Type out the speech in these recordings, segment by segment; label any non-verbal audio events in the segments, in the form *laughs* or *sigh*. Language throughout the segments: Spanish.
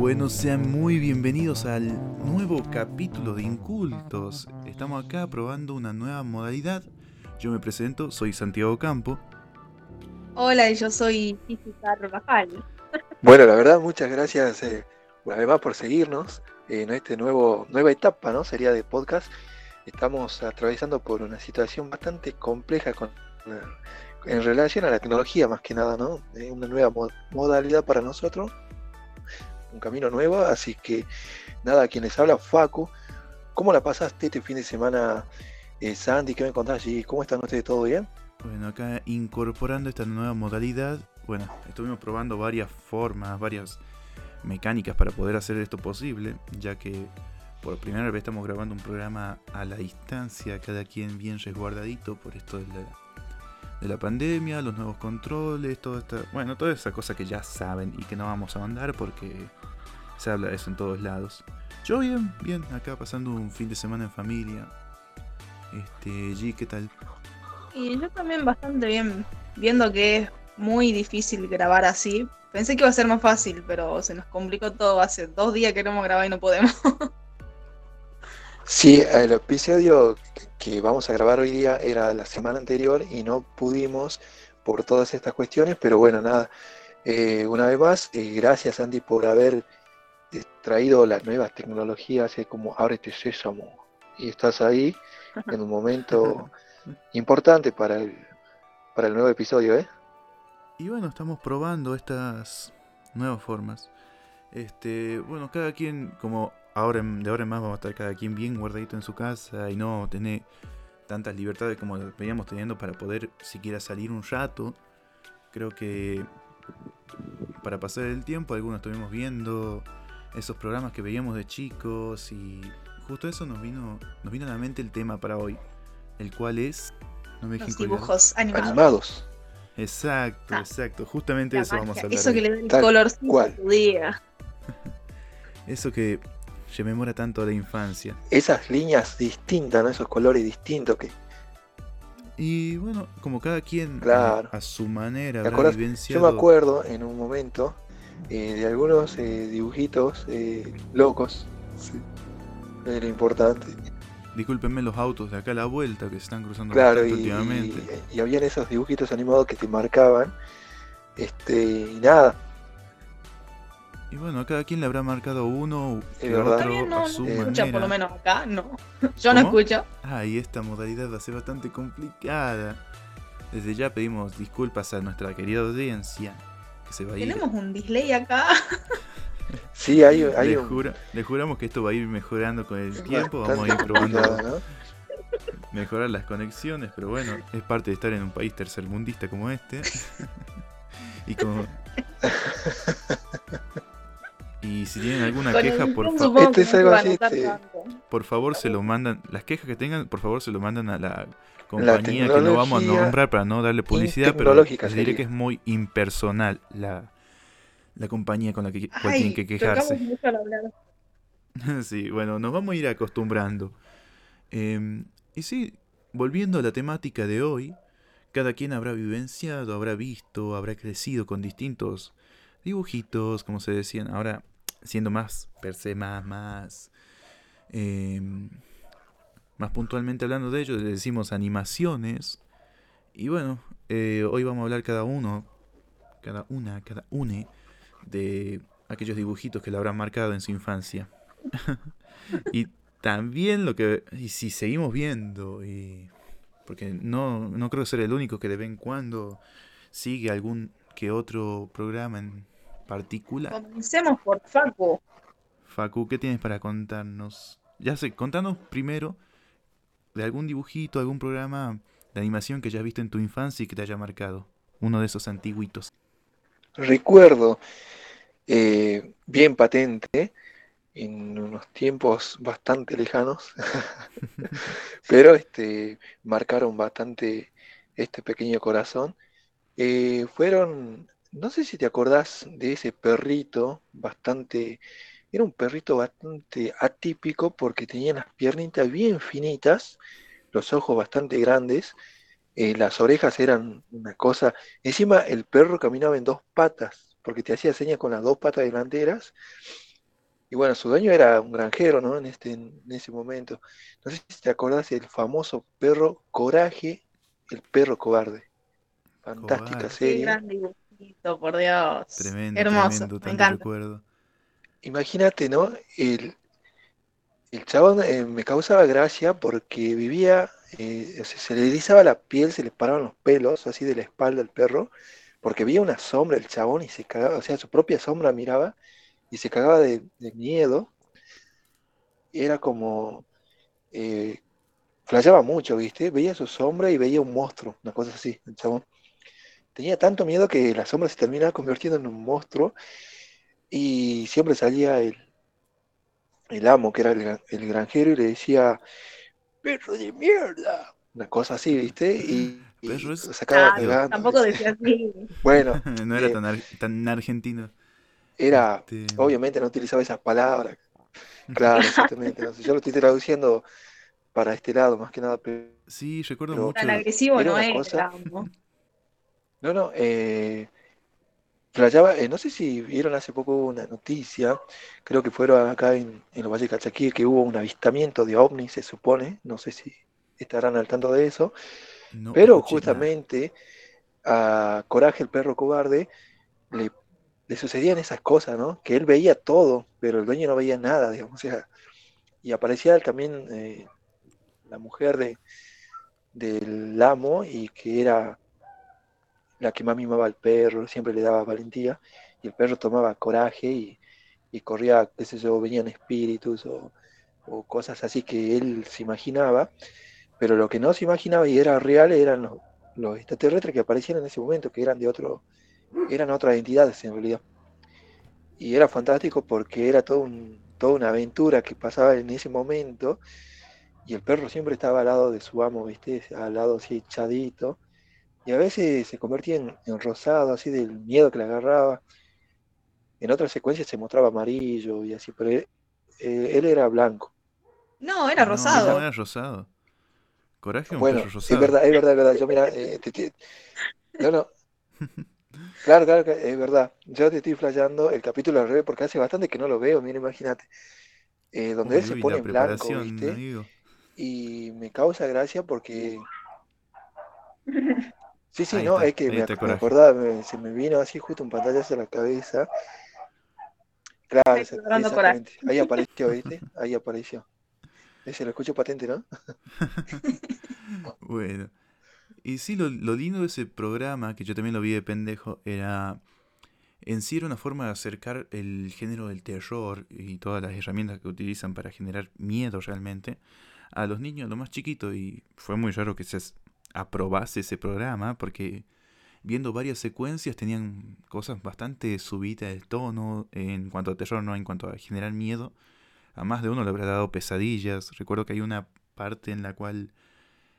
Bueno, sean muy bienvenidos al nuevo capítulo de Incultos. Estamos acá probando una nueva modalidad. Yo me presento, soy Santiago Campo. Hola, yo soy Física Rafael. Bueno, la verdad, muchas gracias eh, una vez más por seguirnos en esta nueva etapa, ¿no? Sería de podcast. Estamos atravesando por una situación bastante compleja con, en relación a la tecnología, más que nada, ¿no? una nueva modalidad para nosotros un camino nuevo, así que nada, quien les habla, Facu. ¿Cómo la pasaste este fin de semana, eh, Sandy? ¿Qué me contás allí? ¿Cómo están ustedes? ¿Todo bien? Bueno, acá incorporando esta nueva modalidad, bueno, estuvimos probando varias formas, varias mecánicas para poder hacer esto posible, ya que por primera vez estamos grabando un programa a la distancia, cada quien bien resguardadito por esto de la de la pandemia, los nuevos controles, todo esta, bueno, toda esa cosa que ya saben y que no vamos a mandar porque se habla de eso en todos lados. Yo bien, bien, acá pasando un fin de semana en familia. Este, G, ¿qué tal? Y yo también bastante bien, viendo que es muy difícil grabar así. Pensé que iba a ser más fácil, pero se nos complicó todo. Hace dos días que queremos grabar y no podemos. *laughs* Sí, el episodio que vamos a grabar hoy día era la semana anterior y no pudimos por todas estas cuestiones, pero bueno, nada, eh, una vez más, eh, gracias Andy por haber eh, traído las nuevas tecnologías, es como ábrete sésamo y estás ahí *laughs* en un momento importante para el, para el nuevo episodio, ¿eh? Y bueno, estamos probando estas nuevas formas. Este, bueno, cada quien, como ahora, de ahora en más vamos a estar cada quien bien guardadito en su casa y no tener tantas libertades como veníamos teniendo para poder siquiera salir un rato. Creo que para pasar el tiempo, algunos estuvimos viendo esos programas que veíamos de chicos y justo eso nos vino, nos vino a la mente el tema para hoy, el cual es los dibujos animados. Exacto, ah. exacto. Justamente eso vamos a hablar. Eso que le da el color a tu día. *laughs* eso que rememora tanto a la infancia. Esas líneas distintas, ¿no? esos colores distintos que... Y bueno, como cada quien a, su manera Yo me acuerdo en un momento eh, de algunos eh, dibujitos eh, locos. Era importante. Discúlpenme los autos de acá a la vuelta que se están cruzando claro, y, últimamente. Y, y, habían esos dibujitos animados que te marcaban. Este, y nada, y bueno, a cada quien le habrá marcado uno y otro no, a su no escucha, por lo menos acá, no. *laughs* Yo no escucho. Ah, y esta modalidad va a ser bastante complicada. Desde ya pedimos disculpas a nuestra querida audiencia. Que se va a ir. Tenemos un display acá. *laughs* Sí, hay, hay le, un... le juramos que esto va a ir mejorando con el tiempo. Vamos a ir probando mejorar las conexiones. Pero bueno, es parte de estar en un país tercermundista como este. *laughs* y como. Y si tienen alguna queja, por favor. Este por favor, se lo mandan. Las quejas que tengan, por favor, se lo mandan a la compañía que no vamos a nombrar para no darle publicidad, pero les diré que es muy impersonal la, la compañía con la que tienen que quejarse. *laughs* sí, bueno, nos vamos a ir acostumbrando. Em, y sí, volviendo a la temática de hoy, cada quien habrá vivenciado, habrá visto, habrá crecido con distintos dibujitos, como se decían. Ahora, siendo más per se, más, más, em, más puntualmente hablando de ello, le decimos animaciones. Y bueno, eh, hoy vamos a hablar cada uno, cada una, cada une de aquellos dibujitos que le habrán marcado en su infancia. *laughs* y también lo que, y si seguimos viendo, y porque no, no creo ser el único que de vez en cuando sigue algún que otro programa en particular. Comencemos por Facu. Facu, ¿qué tienes para contarnos? Ya sé, contanos primero de algún dibujito, algún programa de animación que hayas visto en tu infancia y que te haya marcado. Uno de esos antiguitos. Recuerdo, eh, bien patente, en unos tiempos bastante lejanos, *laughs* pero este, marcaron bastante este pequeño corazón. Eh, fueron, no sé si te acordás de ese perrito bastante, era un perrito bastante atípico porque tenía las piernitas bien finitas, los ojos bastante grandes, eh, las orejas eran una cosa, encima el perro caminaba en dos patas, porque te hacía señas con las dos patas delanteras Y bueno, su dueño era un granjero, ¿no? En, este, en ese momento. No sé si te acordás del famoso perro Coraje, el perro cobarde. Fantástica Cobarde. Serie. Por Dios. Tremendo, Hermoso, tremendo, me encanta. recuerdo. Imagínate, ¿no? El, el chabón eh, me causaba gracia porque vivía, eh, o sea, se le erizaba la piel, se le paraban los pelos así de la espalda al perro, porque veía una sombra el chabón y se cagaba, o sea, su propia sombra miraba y se cagaba de, de miedo. Era como, eh, flasheaba mucho, ¿viste? Veía su sombra y veía un monstruo, una cosa así, el chabón. Tenía tanto miedo que la sombra se terminaba convirtiendo en un monstruo y siempre salía el, el amo, que era el, el granjero, y le decía, perro de mierda, una cosa así, ¿viste? Y, *laughs* y es- sacaba Ah, tampoco decía así. *laughs* Bueno, *laughs* no era eh, tan, ar- tan argentino. era, Este, obviamente no utilizaba esas palabras. Claro, exactamente. no sé, yo lo estoy traduciendo para este lado, más que nada, pero Sí, recuerdo Pero- mucho. Tan agresivo no era, cosa- ¿no? No, eh, flasheaba, eh, no sé si vieron hace poco una noticia, creo que fueron acá en, en los Valles de Calchaquí, que hubo un avistamiento de ovnis, se supone, no sé si estarán al tanto de eso, no pero justamente a Coraje, el perro cobarde, le, le sucedían esas cosas, ¿no? Que él veía todo, pero el dueño no veía nada, digamos, o sea, y aparecía también eh, la mujer de, del amo y que era la que más mimaba al perro, siempre le daba valentía, y el perro tomaba coraje y, y corría, qué sé venían espíritus o, o cosas así que él se imaginaba, pero lo que no se imaginaba y era real eran los, los extraterrestres que aparecían en ese momento, que eran de otro, eran otras entidades en realidad. Y era fantástico porque era todo un, toda una aventura que pasaba en ese momento, y el perro siempre estaba al lado de su amo, ¿viste? Al lado así echadito, y a veces se convertía en, en rosado, así del miedo que le agarraba. En otras secuencias se mostraba amarillo y así, pero él, eh, él era blanco. No, era No, rosado. No, era rosado. Coraje un Bueno, perro es rosado. verdad, es verdad, es verdad. Yo mira, eh, te- te- no, no. *laughs* Claro, claro, es verdad. Yo te estoy flasheando el capítulo al revés porque hace bastante que no lo veo, mira, imagínate. Eh, donde él se pone en blanco, ¿viste? amigo. Y me causa gracia porque Sí, sí, Ahí no, está, es que me, me acordaba, me- se me vino así justo un pantallazo a la cabeza. Claro, Ahí esa- explorando Coraje. exactamente. Ahí apareció, ¿viste? Ahí apareció. Ese lo escucho patente, ¿no? *laughs* Bueno. Y sí, lo, lo lindo de ese programa, que yo también lo vi de pendejo, era... En sí era una forma de acercar el género del terror y todas las herramientas que utilizan para generar miedo realmente a los niños, a lo más chiquito. Y fue muy raro que se aprobase ese programa porque viendo varias secuencias tenían cosas bastante subidas de tono en cuanto a terror, no en cuanto a generar miedo. A más de uno le habrá dado pesadillas. Recuerdo que hay una parte en la cual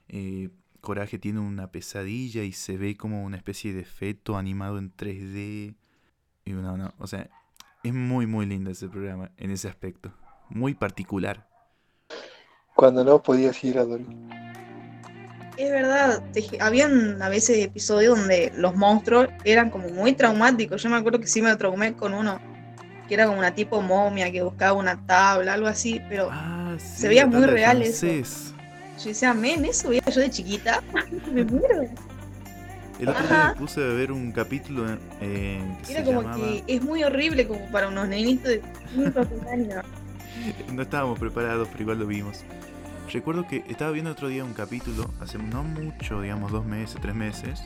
eh, Coraje tiene una pesadilla y se ve como una especie de feto animado en 3D. Y no, no, o sea, es muy, muy lindo ese programa en ese aspecto. Muy particular. Cuando no podías ir a dormir. Es verdad, habían a veces episodios donde los monstruos eran como muy traumáticos. Yo me acuerdo que sí me traumé con uno, que era como una tipo momia que buscaba una tabla, algo así, pero Ah, sí, Se veía muy real eso. yo decía, men, eso veía yo de chiquita. *laughs* me muero. El otro Ajá. día me puse a ver un capítulo eh, que Era se como llamaba... que es muy horrible como para unos nenitos de 5 o 6 años. *laughs* No estábamos preparados, pero igual lo vimos. Recuerdo que estaba viendo otro día un capítulo, hace no mucho, digamos dos meses, tres meses,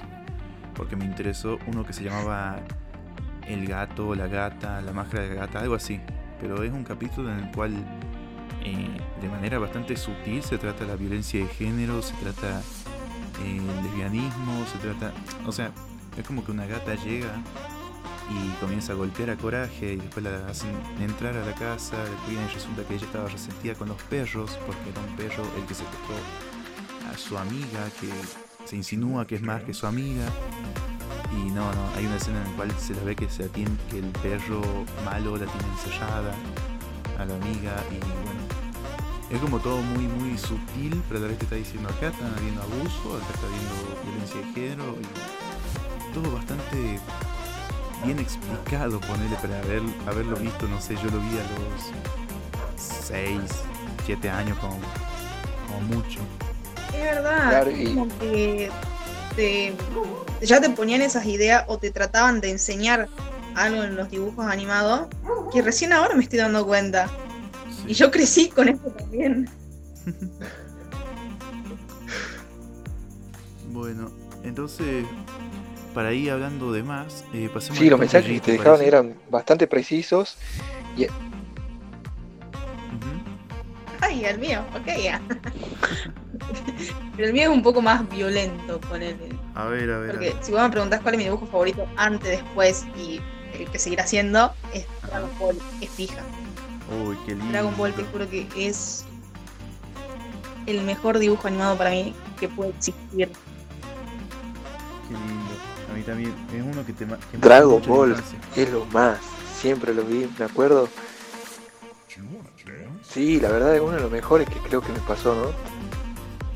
porque me interesó uno que se llamaba El gato, la gata, la máscara de gata, algo así. Pero es un capítulo en el cual, eh, de manera bastante sutil, se trata la violencia de género, se trata eh, el lesbianismo, se trata... O sea, es como que una gata llega y comienza a golpear a Coraje y después la hacen entrar a la casa, le cuidan y resulta que ella estaba resentida con los perros porque era un perro el que secuestró a su amiga que se insinúa que es más que su amiga. Y no, no, hay una escena en la cual se la ve que, se atiende, que el perro malo la tiene encerrada a la amiga y bueno, es como todo muy muy sutil, pero a la vez te está diciendo acá está habiendo abuso, acá está habiendo violencia de género y todo bastante bien explicado, ponerle para haber, haberlo visto, no sé, yo lo vi a los 6, 7 años como, como mucho. Es verdad, Claro, es y- como que te- ya te ponían esas ideas o te trataban de enseñar algo en los dibujos animados que recién ahora me estoy dando cuenta. Sí. Y yo crecí con esto también. *laughs* Bueno, entonces, para ir hablando de más, eh, pasemos Sí, los mensajes que te ¿te dejaban parece? eran bastante precisos. Ujú. Ay, el mío, ok, ya. Pero *laughs* el mío es un poco más violento con él. A ver, a ver. a Porque ver. si vos me preguntás cuál es mi dibujo favorito antes, después y el que seguirá siendo, es Dragon Ball, es fija. Uy, qué lindo. Dragon Ball te juro que es el mejor dibujo animado para mí que puede existir. Qué lindo. Mí también. Es uno que te ma- que marca Dragon Ball es lo más. Siempre lo vi, me acuerdo. Sí, la verdad es uno de los mejores que creo que me pasó, ¿no?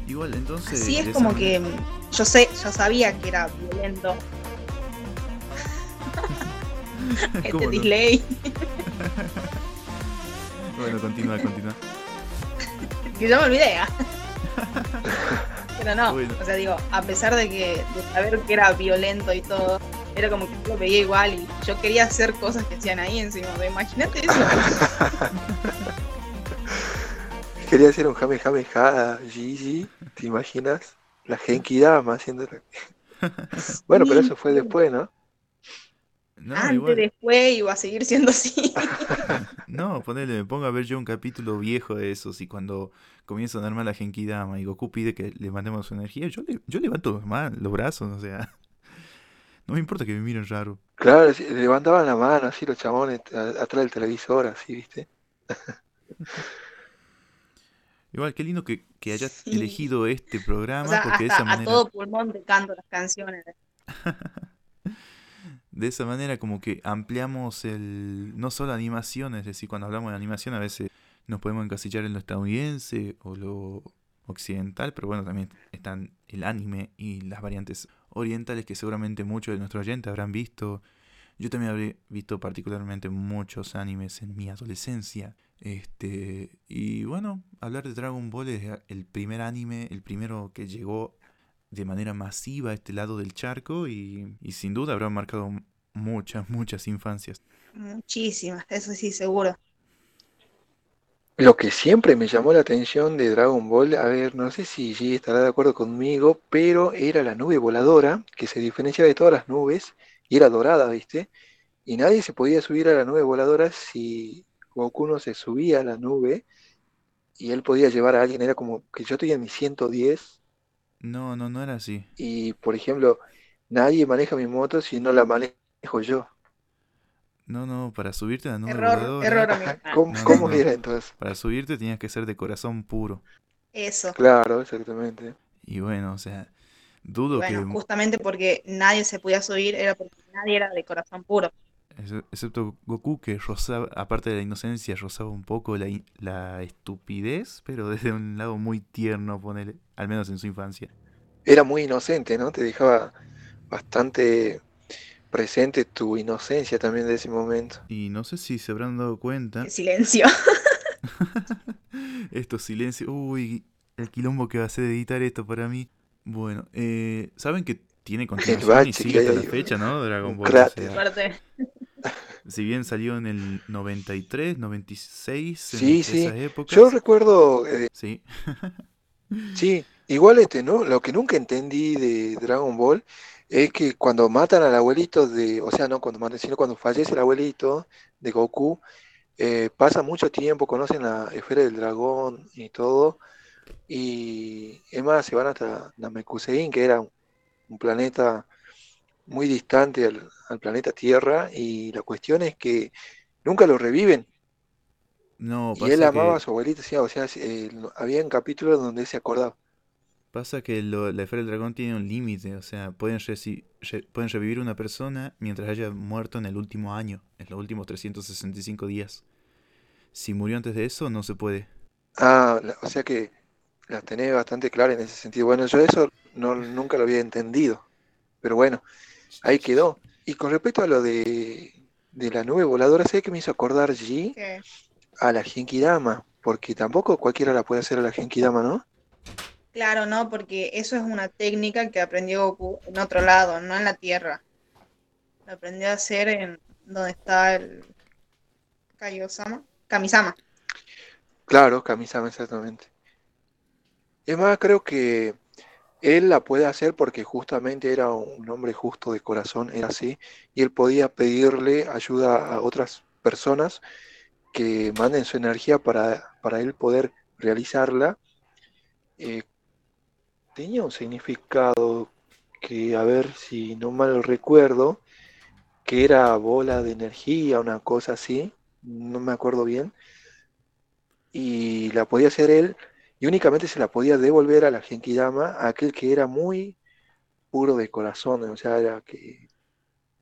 Igual, entonces. De es como manera- que mm, yo sé, yo sabía que era violento. *laughs* este ¿Cómo no? delay, Bueno, continúa, continúa. *laughs* que yo me olvidé. *laughs* Pero no, Bueno. o sea, digo, a pesar de que de saber que era violento y todo, era como que yo lo veía igual y yo quería hacer cosas que hacían ahí encima. Imagínate eso. *laughs* Quería hacer un Jame Jame Ja Gigi, ¿te imaginas? La Genki Dama haciendo *laughs* Bueno, pero eso fue después, ¿no? No, Antes, igual. después iba a seguir siendo así. *laughs* No, ponele, me pongo a ver yo un capítulo viejo de esos y cuando comienza a armar la Genkidama y Goku pide que le mandemos su energía, yo, le, yo levanto los, ma- los brazos, o sea. *laughs* No me importa que me miren raro. Claro, levantaban la mano así los chabones a- atrás del televisor, así, ¿viste? *laughs* Igual, qué lindo que, que hayas Sí. elegido este programa O sea, porque de esa a manera, todo pulmón canto las canciones. De esa manera como que ampliamos el, no solo animación, es decir, cuando hablamos de animación a veces nos podemos encasillar en lo estadounidense o lo occidental, pero bueno, también están el anime y las variantes orientales que seguramente muchos de nuestros oyentes habrán visto. Yo también habré visto particularmente muchos animes en mi adolescencia. Este, y bueno, hablar de Dragon Ball es el primer anime, el primero que llegó de manera masiva a este lado del charco y, y sin duda habrá marcado muchas, muchas infancias. Muchísimas, eso sí, seguro. Lo que siempre me llamó la atención de Dragon Ball, a ver, no sé si G estará de acuerdo conmigo, pero era la nube voladora, que se diferenciaba de todas las nubes, y era dorada, ¿viste? Y nadie se podía subir a la nube voladora si Goku no se subía a la nube, y él podía llevar a alguien, era como que yo estoy en mi 110, No, no, no era así. y por ejemplo, nadie maneja mi moto si no la manejo yo. No, no, para subirte a la nube Error, voladora, error, amigo. *laughs* ¿Cómo, No, no, cómo no. era entonces? para subirte tenías que ser de corazón puro. Eso. Claro, exactamente. Y bueno, o sea, dudo Bueno, que, justamente porque nadie se podía subir, era porque nadie era de corazón puro. Ex- excepto Goku, que rozaba, aparte de la inocencia, rozaba un poco la, in- la estupidez, pero desde un lado muy tierno, ponele, al menos en su infancia. Era muy inocente, ¿no? Te dejaba bastante presente tu inocencia también de ese momento. Y no sé si se habrán dado cuenta, silencio. *laughs* estos silencios, uy, el quilombo que va a ser editar esto para mí. Bueno, eh, saben que tiene continuación y sigue hasta la fecha, ¿no? Dragon Ball. o sea, Aparte, si bien salió en el 93, 96, en Sí, sí. esas épocas. Yo recuerdo, eh, Sí, *laughs* sí, igual este, ¿no? Lo que nunca entendí de Dragon Ball es que cuando matan al abuelito de, o sea, no cuando matan, sino cuando fallece el abuelito de Goku, eh, pasa mucho tiempo, conocen la esfera del dragón y todo, y es más, se van hasta Namekusein, que era un, un planeta muy distante al, al planeta Tierra, y la cuestión es que nunca lo reviven. no, Y él pasa amaba a su abuelito, sí, o sea, eh, había capítulos donde se acordaba. pasa que lo- la esfera del dragón tiene un límite, o sea, pueden, reci- re- pueden revivir una persona mientras haya muerto en el último año, en los últimos 365 días. Si murió antes de eso, no se puede. Ah, la- o sea que la tenés bastante clara en ese sentido. Bueno, yo eso no, nunca lo había entendido, pero bueno, ahí quedó. y con respecto a lo de, de la nube voladora, sé que me hizo acordar G ¿Qué? a la Genkidama, porque tampoco cualquiera la puede hacer a la Genkidama, ¿no? Claro, no, porque eso es una técnica que aprendió Goku en otro lado, no en la Tierra. Lo aprendió a hacer en donde está el Kaiosama, Kamisama. Claro, Kamisama, exactamente. Es más, creo que él la puede hacer porque justamente era un hombre justo de corazón, era así, y él podía pedirle ayuda a otras personas que manden su energía para, para él poder realizarla. Eh, tenía un significado que, a ver si no mal recuerdo, que era bola de energía, una cosa así, no me acuerdo bien, y la podía hacer él, y únicamente se la podía devolver a la Genkidama, a aquel que era muy puro de corazón, o sea, era que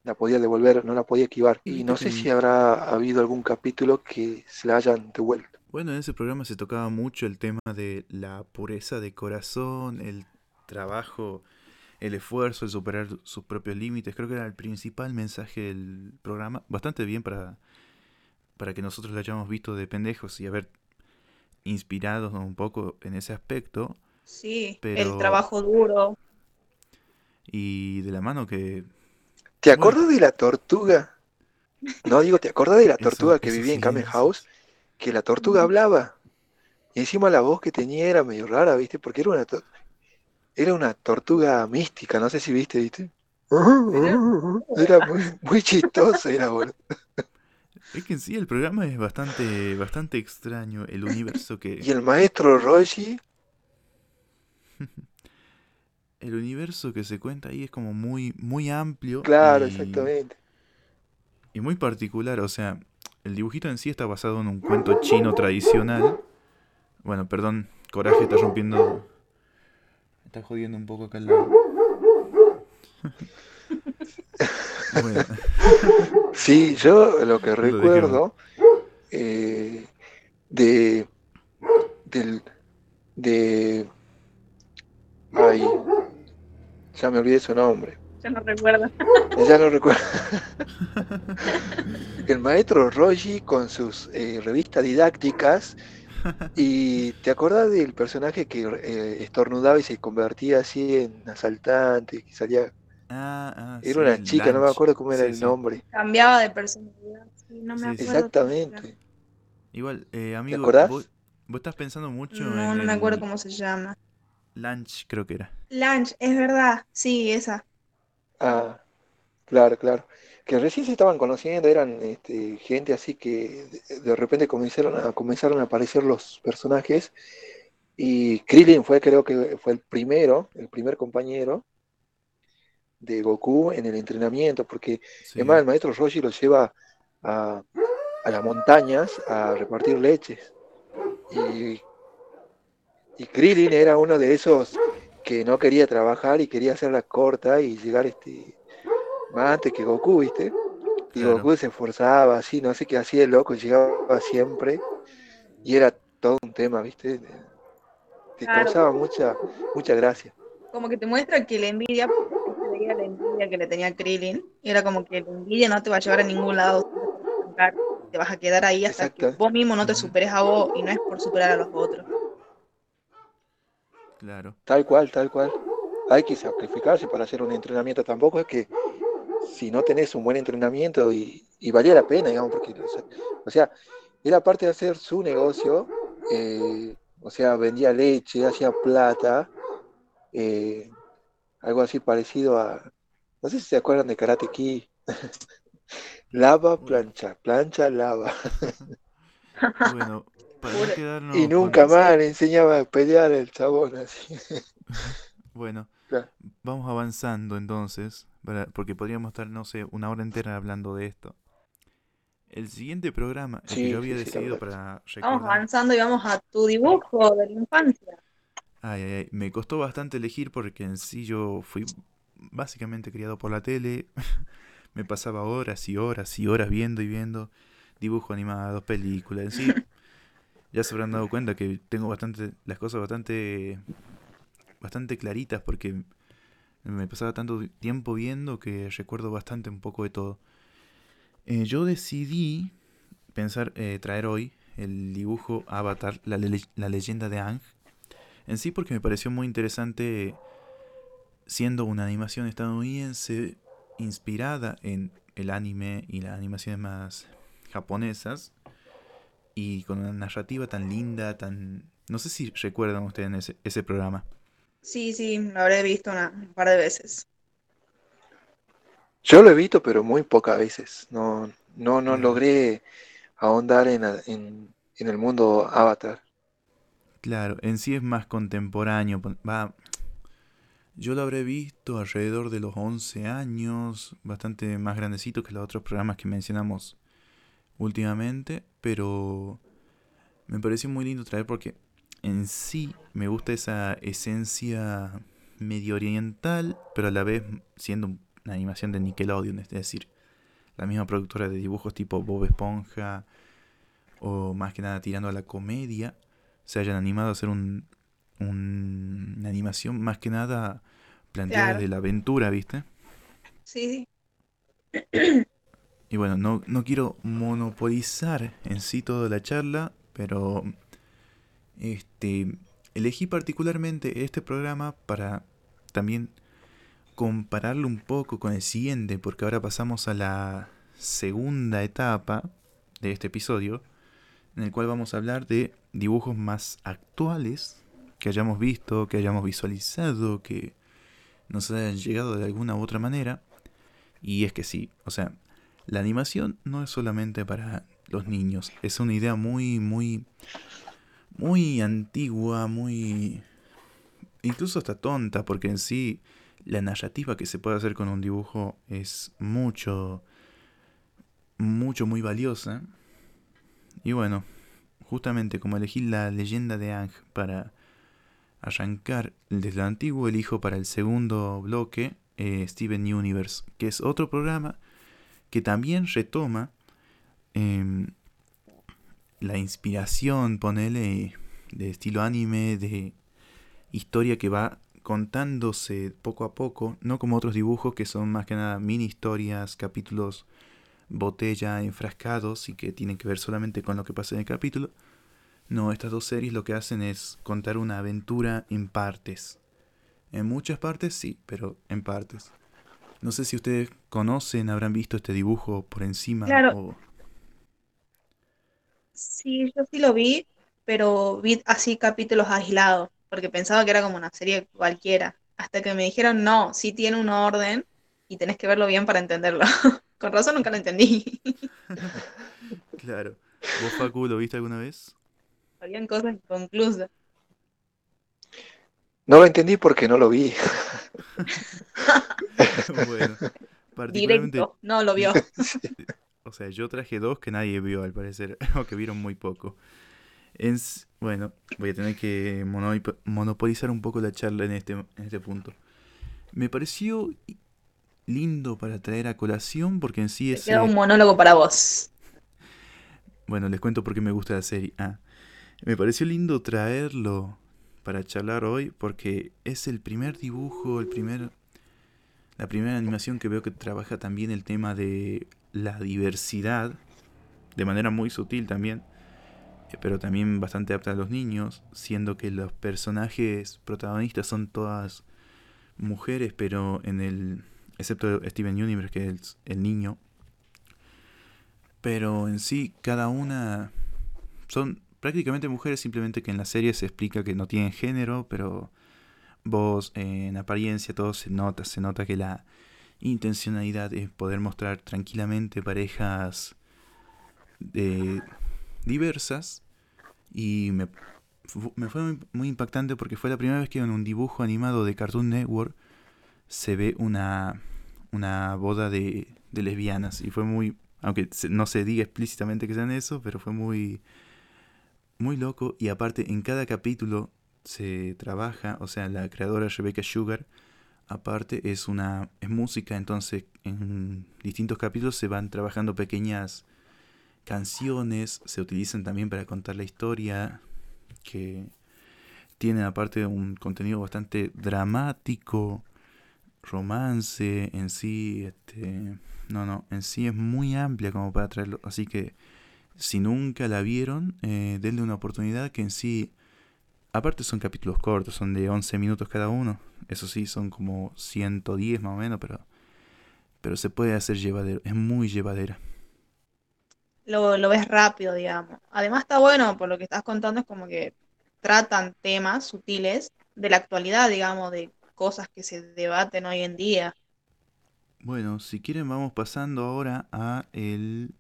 la podía devolver, no la podía esquivar. Y no sé si habrá habido algún capítulo que se la hayan devuelto. Bueno, en ese programa se tocaba mucho el tema de la pureza de corazón, el trabajo, el esfuerzo, el superar sus propios límites. Creo que era el principal mensaje del programa. Bastante bien para, para que nosotros lo hayamos visto de pendejos y haber inspirados un poco en ese aspecto. Sí, Pero- el trabajo duro. Y de la mano que... ¿Te Bueno. acuerdas de la tortuga? No, digo, ¿te acuerdas de la *laughs* Eso- tortuga que vivía en Kamen silencios. House? Que la tortuga hablaba. Y encima la voz que tenía era medio rara, ¿viste? Porque era una, to- era una tortuga mística, no sé si viste, ¿viste? *laughs* Era muy, muy chistoso, era boludo. Es que en sí el programa es bastante, bastante extraño, el universo *laughs* Y que... el maestro Roshi, *laughs* El universo que se cuenta ahí es como muy, muy amplio. claro, y- exactamente. Y muy particular, o sea, el dibujito en sí está basado en un cuento chino tradicional. Bueno, perdón, Coraje está rompiendo... Está jodiendo un poco acá al lado. *laughs* Bueno, Sí, yo lo que recuerdo eh, de del de ay ya me olvidé su nombre. Ya no recuerdo. ya no recuerdo. *laughs* El maestro Roshi con sus eh, revistas didácticas y te acordás del personaje que eh, estornudaba y se convertía así en asaltante que salía ah, ah, era sí, una chica no me acuerdo cómo era Sí, el sí. nombre Cambiaba de personalidad. Sí, no me Sí, acuerdo. exactamente Igual, eh, amigo, acordás? Vos, vos estás pensando mucho No, en no me acuerdo el cómo se llama. lunch, creo que era. Lunch, es verdad. Sí, esa. Ah, claro, claro. Que recién se estaban conociendo, eran este, gente así que de, de repente comenzaron a, comenzaron a aparecer los personajes y Krillin fue, creo que fue el primero, el primer compañero de Goku en el entrenamiento, porque Sí. además el maestro Roshi lo lleva a, a las montañas a repartir leches. Y, y Krillin era uno de esos que no quería trabajar y quería hacerla corta y llegar este más antes que Goku, ¿viste? Y Claro. Goku se esforzaba así, no sé qué hacía el loco, llegaba siempre y era todo un tema, ¿viste? Te Claro. causaba mucha, mucha gracia. Como que te muestra que la envidia, la envidia que le tenía Krillin, y era como que la envidia no te va a llevar a ningún lado, te vas a quedar ahí hasta que vos mismo no te superes a vos y no es por superar a los otros. Claro. Tal cual, tal cual. Hay que sacrificarse para hacer un entrenamiento. Tampoco es que si no tenés un buen entrenamiento y, y valía la pena, digamos, porque, o sea, o sea, era parte de hacer su negocio, eh, o sea, vendía leche, hacía plata, eh, algo así parecido a, no sé si se acuerdan de Karate Kid. *laughs* Lava, plancha, plancha, lava. *laughs* Bueno, para no Pura- quedarnos Y con- nunca más le enseñaba a pelear el chabón así. *laughs* Bueno, Claro. vamos avanzando entonces, para- porque podríamos estar, no sé, una hora entera hablando de esto. El siguiente programa, el que yo había sí, decidido para Vamos recordar... avanzando y vamos a tu dibujo de la infancia. Ay, ay, ay, me costó bastante elegir porque en sí yo fui básicamente criado por la tele. *laughs* me pasaba horas y horas y horas viendo y viendo dibujos animados, películas. En sí, *laughs* ya se habrán dado cuenta que tengo bastante las cosas bastante bastante claritas porque Me pasaba tanto tiempo viendo que recuerdo bastante un poco de todo. Eh, yo decidí pensar eh, traer hoy el dibujo Avatar, la, la leyenda de Ang. En sí porque me pareció muy interesante siendo una animación estadounidense inspirada en el anime y las animaciones más japonesas y con una narrativa tan linda, tan... No sé si recuerdan ustedes ese, ese programa. Sí, sí, lo habré visto una, un par de veces. Yo lo he visto, pero muy pocas veces. No, no, no logré ahondar en, en, en, el mundo Avatar. Claro, en sí es más contemporáneo. Va, yo lo habré visto alrededor de los 11 años, bastante más grandecito que los otros programas que mencionamos últimamente, pero me pareció muy lindo traer porque en sí me gusta esa esencia medio oriental, pero a la vez siendo una animación de Nickelodeon, es decir, la misma productora de dibujos tipo Bob Esponja o más que nada tirando a la comedia, se hayan animado a hacer un, una animación más que nada planteada de la aventura, ¿viste? Sí, Y bueno, no, no quiero monopolizar en sí toda la charla, pero este elegí particularmente este programa para también compararlo un poco con el siguiente, porque ahora pasamos a la segunda etapa de este episodio, en el cual vamos a hablar de dibujos más actuales que hayamos visto, que hayamos visualizado, que nos hayan llegado de alguna u otra manera. Y es que sí, o sea, la animación no es solamente para los niños, es una idea muy, muy, muy antigua, muy... incluso hasta tonta, porque en sí la narrativa que se puede hacer con un dibujo es mucho, mucho, muy valiosa. Y bueno, justamente como elegí la leyenda de Ang para arrancar desde lo antiguo, elijo para el segundo bloque eh, Steven Universe, que es otro programa que también retoma em, la inspiración, ponele, de estilo anime, de historia que va contándose poco a poco, no como otros dibujos que son más que nada mini historias, capítulos botella enfrascados y que tienen que ver solamente con lo que pasa en el capítulo, no, estas dos series lo que hacen es contar una aventura en partes. En muchas partes sí, pero en partes. No sé si ustedes conocen, habrán visto este dibujo por encima. Claro. Sí, yo sí lo vi, pero vi así capítulos aislados, porque pensaba que era como una serie cualquiera. Hasta que me dijeron, no, sí tiene un orden y tenés que verlo bien para entenderlo. *laughs* Con razón nunca lo entendí. *laughs* claro. ¿Vos, Facu, lo viste alguna vez? Habían cosas inconclusas. No lo entendí porque no lo vi. *laughs* bueno, particularmente... Directo, no lo vio. *laughs* O sea, yo traje dos que nadie vio al parecer, o que vieron muy poco. Bueno, voy a tener que monopolizar un poco la charla en este, en este punto. Me pareció lindo para traer a colación porque en sí es... Queda un monólogo para vos. Bueno, les cuento por qué me gusta la serie. Ah, me pareció lindo traerlo para charlar hoy porque es el primer dibujo, el primer la primera animación que veo que trabaja también el tema de la diversidad de manera muy sutil también, eh, pero también bastante apta a los niños, siendo que los personajes protagonistas son todas mujeres, pero en el excepto Steven Universe que es el niño, pero en sí cada una son prácticamente mujeres, simplemente que en la serie se explica que no tienen género, pero vos en apariencia todo se nota, se nota que la intencionalidad es poder mostrar tranquilamente parejas de diversas. Y me, me fue muy, impactante porque fue la primera vez que en un dibujo animado de Cartoon Network se ve una, una boda de, de lesbianas. Y fue muy, aunque no se diga explícitamente que sean eso, pero fue muy muy loco. Y aparte en cada capítulo se trabaja, o sea, la creadora Rebecca Sugar, aparte es una es música, entonces en distintos capítulos se van trabajando pequeñas canciones, se utilizan también para contar la historia que tiene aparte un contenido bastante dramático, romance, en sí, este, no, no, en sí es muy amplia como para traerlo. Así que si nunca la vieron, eh, denle una oportunidad que en sí, aparte son capítulos cortos, son de 11 minutos cada uno. Eso sí, son como 110 más o menos, pero, pero se puede hacer llevadero, es muy llevadera. Lo, lo ves rápido, digamos. Además está bueno, por lo que estás contando, es como que tratan temas sutiles de la actualidad, digamos, de cosas que se debaten hoy en día. Bueno, si quieren vamos pasando ahora a el,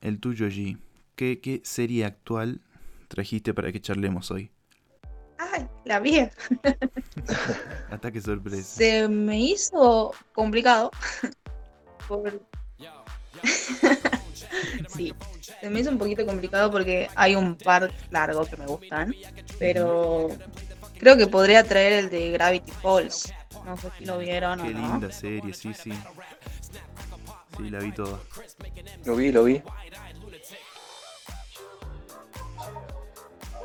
el tuyo allí. ¿Qué, ¿Qué serie actual trajiste para que charlemos hoy? ¡Ay, la vi! *laughs* Ataque sorpresa. Se me hizo complicado. *laughs* por... *laughs* sí, se me hizo un poquito complicado porque hay un par largos que me gustan, pero creo que podría traer el de Gravity Falls. No sé si lo vieron Qué o no. linda serie, sí, sí. Sí, la vi toda. Lo vi, lo vi.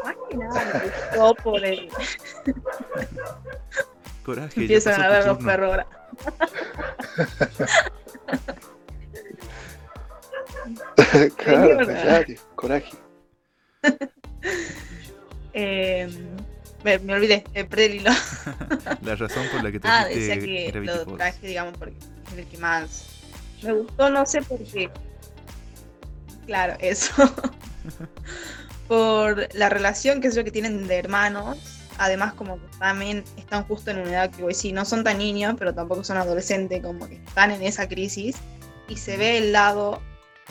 Más que nada me *laughs* gustó por el... Coraje, Empiezan a ver los perros ahora. claro, *laughs* callate, coraje. *laughs* Eh, me, me olvidé, eh, perdí el hilo. *laughs* La razón por la que *laughs* Ah, trajiste decía que Gravity lo Falls. traje, digamos, porque es el que más me gustó, no sé por qué. Claro, eso. *laughs* por la relación que es lo que tienen de hermanos. Además, como que también están justo en una edad que, hoy sí, no son tan niños, pero tampoco son adolescentes, como que están en esa crisis. Y se ve el lado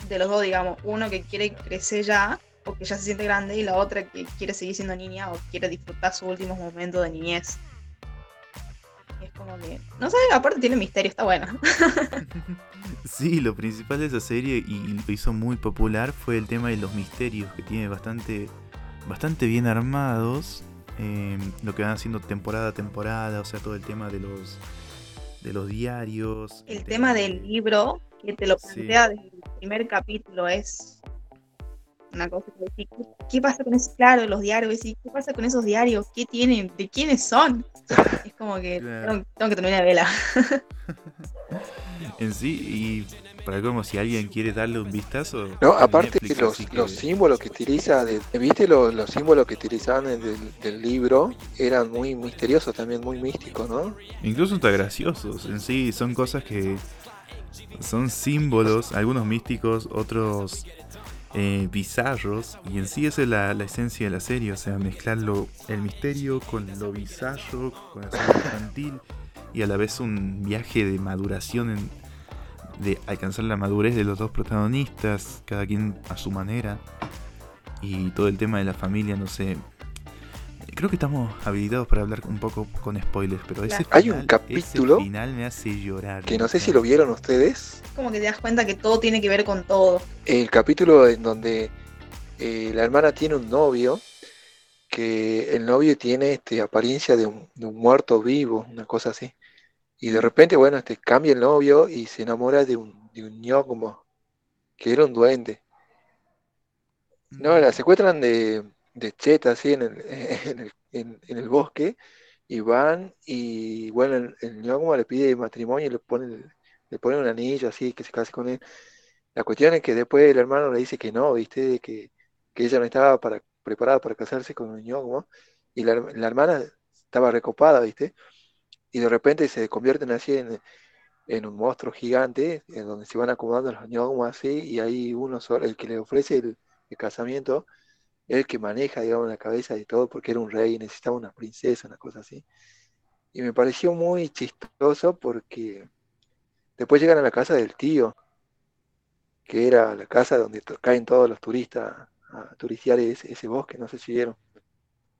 de los dos, digamos, uno que quiere crecer ya, o que ya se siente grande, y la otra que quiere seguir siendo niña o quiere disfrutar sus últimos momentos de niñez. Y es como que, no sé, aparte tiene misterio, está bueno. *laughs* Sí, lo principal de esa serie y lo hizo muy popular fue el tema de los misterios que tiene bastante, bastante bien armados. eh, lo que van haciendo temporada a temporada, o sea, todo el tema de los, de los diarios. El tema del libro, que te lo Sí. plantea desde el primer capítulo, es una cosa que decís, ¿qué, qué pasa con esos, claro, los diarios? Decís, ¿Qué pasa con esos diarios? ¿Qué tienen? ¿De quiénes son? Es como que Claro. tengo, tengo que terminar de vela. *laughs* En sí, y para como si alguien quiere darle un vistazo. No, aparte Netflix, los, que- los símbolos que utiliza, de- ¿viste los, los símbolos que utilizaban en el- del libro? Eran muy misteriosos también, muy místicos, ¿no? Incluso hasta graciosos. En sí, son cosas que son símbolos, algunos místicos, otros eh, bizarros. Y en sí esa es la, la esencia de la serie. O sea, mezclar lo- el misterio con lo bizarro, con sabor infantil. Y a la vez un viaje de maduración, en- de alcanzar la madurez de los dos protagonistas, cada quien a su manera. Y todo el tema de la familia, no sé. Creo que estamos habilitados para hablar un poco con spoilers, pero ese Claro. Hay un capítulo ese final me hace llorar. Que no sé si lo vieron ustedes. Como que te das cuenta que todo tiene que ver con todo. El capítulo en donde eh, la hermana tiene un novio, que el novio tiene este, apariencia de un, de un muerto vivo, una cosa así. Y de repente, bueno, este, cambia el novio y se enamora de un, de un ñoqumo, que era un duende. No, la secuestran de, de Cheta, así, en el, *laughs* en el, en- en el bosque, y van, y bueno, el, el ñoqumo le pide matrimonio y le pone, le pone un anillo así, que se case con él. La cuestión es que después el hermano le dice que no, ¿viste? Que, que ella no estaba para, preparada para casarse con un ñoqumo, y la, la hermana estaba recopada, ¿viste? Y de repente se convierten así en, en un monstruo gigante, en donde se van acomodando los ñogmos así, y hay uno solo, el que le ofrece el, el casamiento, el que maneja, digamos, la cabeza de todo, porque era un rey, necesitaba una princesa, una cosa así. Y me pareció muy chistoso porque después llegan a la casa del tío, que era la casa donde caen todos los turistas a turistear ese, ese bosque, no sé si vieron.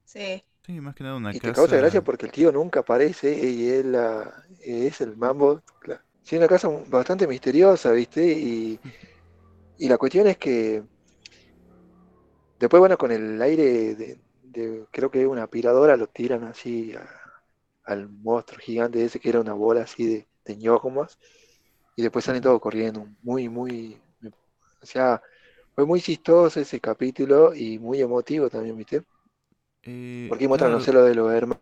Sí. Sí, más que nada una Y te casa. causa gracia porque el tío nunca aparece y él la- es el mambo. Sí, una casa bastante misteriosa, ¿viste? Y, y la cuestión es que después, bueno, con el aire de, de- creo que una aspiradora lo tiran así a- al monstruo gigante ese que era una bola así de, de ñócomas y después salen todos corriendo. Muy, muy, o sea, fue muy chistoso ese capítulo y muy emotivo también, ¿viste? eh, Porque muestran, no claro, sé, lo de los hermanos,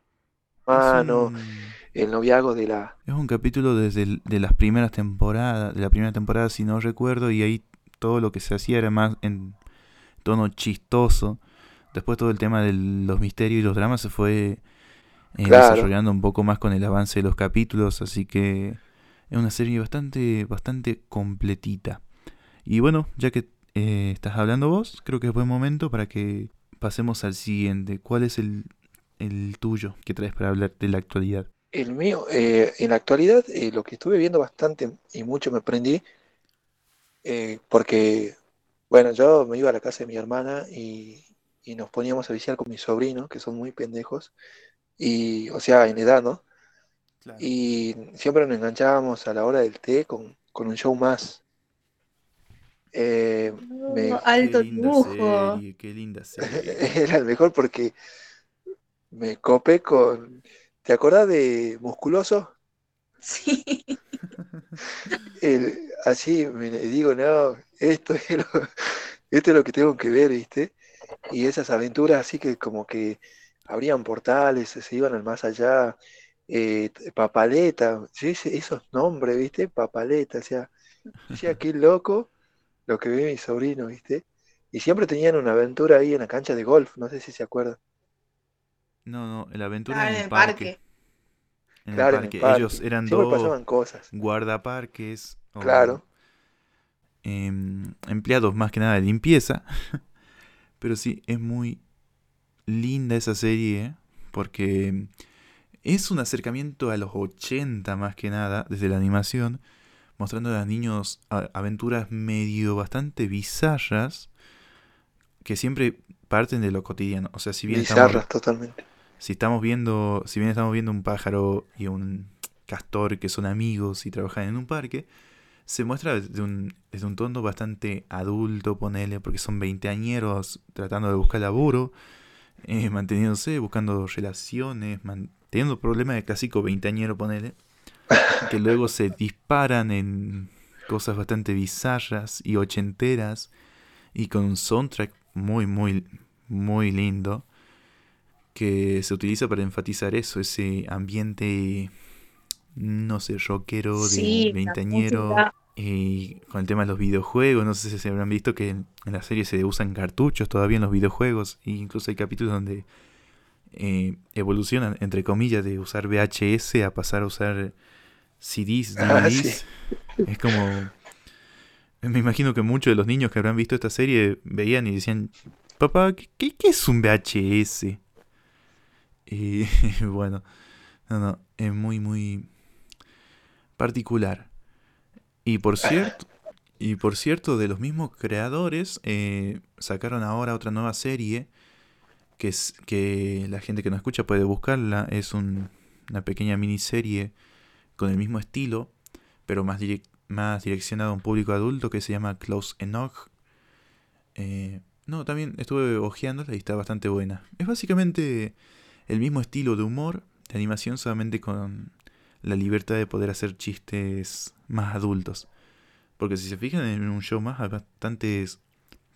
un- el noviazgo de la... Es un capítulo desde de las primeras temporadas, de la primera temporada si no recuerdo, y ahí todo lo que se hacía era más en tono chistoso. Después todo el tema de los misterios y los dramas se fue eh, desarrollando un poco más con el avance de los capítulos, así que es una serie bastante, bastante completita. Y bueno, ya que eh, estás hablando vos, creo que es buen momento para que pasemos al siguiente. ¿Cuál es el, el tuyo que traes para hablar de la actualidad? El mío, eh, en la actualidad, lo que estuve viendo bastante y mucho me prendí, porque, bueno, yo me iba a la casa de mi hermana y, y nos poníamos a viciar con mis sobrinos, que son muy pendejos, y, o sea, en edad, ¿no? Y siempre nos enganchábamos a la hora del té con, con un show más. Eh, alto dibujo. qué linda serie. *laughs* Era el mejor porque me copé con. ¿Te acordás de Musculoso? Sí. *laughs* *laughs* así me digo, no, esto es, lo, esto es lo que tengo que ver, ¿viste? Y esas aventuras así que como que abrían portales, se iban al más allá. Eh, papaleta, ¿sí? esos nombres, ¿viste? Papaleta, o sea, decía, qué loco lo que ve mi sobrino, ¿viste? Y siempre tenían una aventura ahí en la cancha de golf, no sé si se acuerdan. No, no, la aventura ah, en, el parque. En, el parque. Ellos eran dos pasaban cosas. guardaparques. claro. Em, empleados más que nada de limpieza. *laughs* Pero sí, es muy linda esa serie porque es un acercamiento a los 80 más que nada, desde la animación mostrando a los niños aventuras medio bastante bizarras que siempre parten de lo cotidiano. O sea, si bien bizarras totalmente. Si estamos viendo, si bien estamos viendo un pájaro y un castor que son amigos y trabajan en un parque, se muestra desde un, desde un tono bastante adulto, ponele, porque son veinteañeros tratando de buscar laburo, eh, manteniéndose, buscando relaciones, teniendo problemas de clásico veinteañero, ponele *laughs* que luego se disparan en cosas bastante bizarras y ochenteras y con un soundtrack muy, muy, muy lindo que se utiliza para enfatizar eso, ese ambiente, no sé, rockero, de veinteañero. Y con el tema de los videojuegos, no sé si se habrán visto que en, la serie se usan cartuchos todavía en los videojuegos. E incluso hay capítulos donde eh, evolucionan, entre comillas, de usar VHS a pasar a usar CDs, *laughs* ah, DVDs. Es como. Me imagino que muchos de los niños que habrán visto esta serie veían y decían: Papá, ¿qué, es un VHS? Y *laughs* bueno, no, no, es muy, muy particular. Y por cierto, y por cierto, de los mismos creadores, eh, sacaron ahora otra nueva serie que es que la gente que no escucha puede buscarla. Es una pequeña miniserie con el mismo estilo, pero más, más direccionado a un público adulto que se llama Close Enoch. Eh, no, también estuve ojeándola y está bastante buena. Es básicamente el mismo estilo de humor, de animación, solamente con la libertad de poder hacer chistes más adultos. Porque si se fijan en un show más, hay bastantes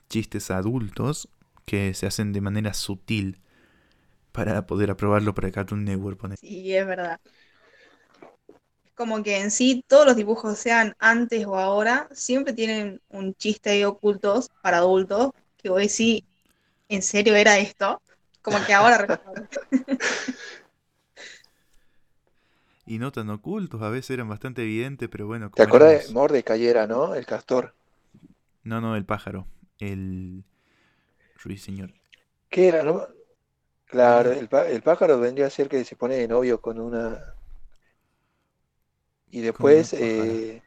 chistes adultos que se hacen de manera sutil para poder aprobarlo para Cartoon Network. Sí, es verdad como que en sí todos los dibujos, sean antes o ahora, siempre tienen un chiste ahí ocultos para adultos, que hoy sí, ¿en serio era esto? Como que ahora *laughs* Y no tan ocultos, a veces eran bastante evidentes, pero bueno. ¿Te acuerdas de Morde Cayera, no? El castor. No, no, el pájaro. El ruiseñor. ¿Qué era? No? Claro, el, el pájaro vendría a ser que se pone de novio con una y después, eh,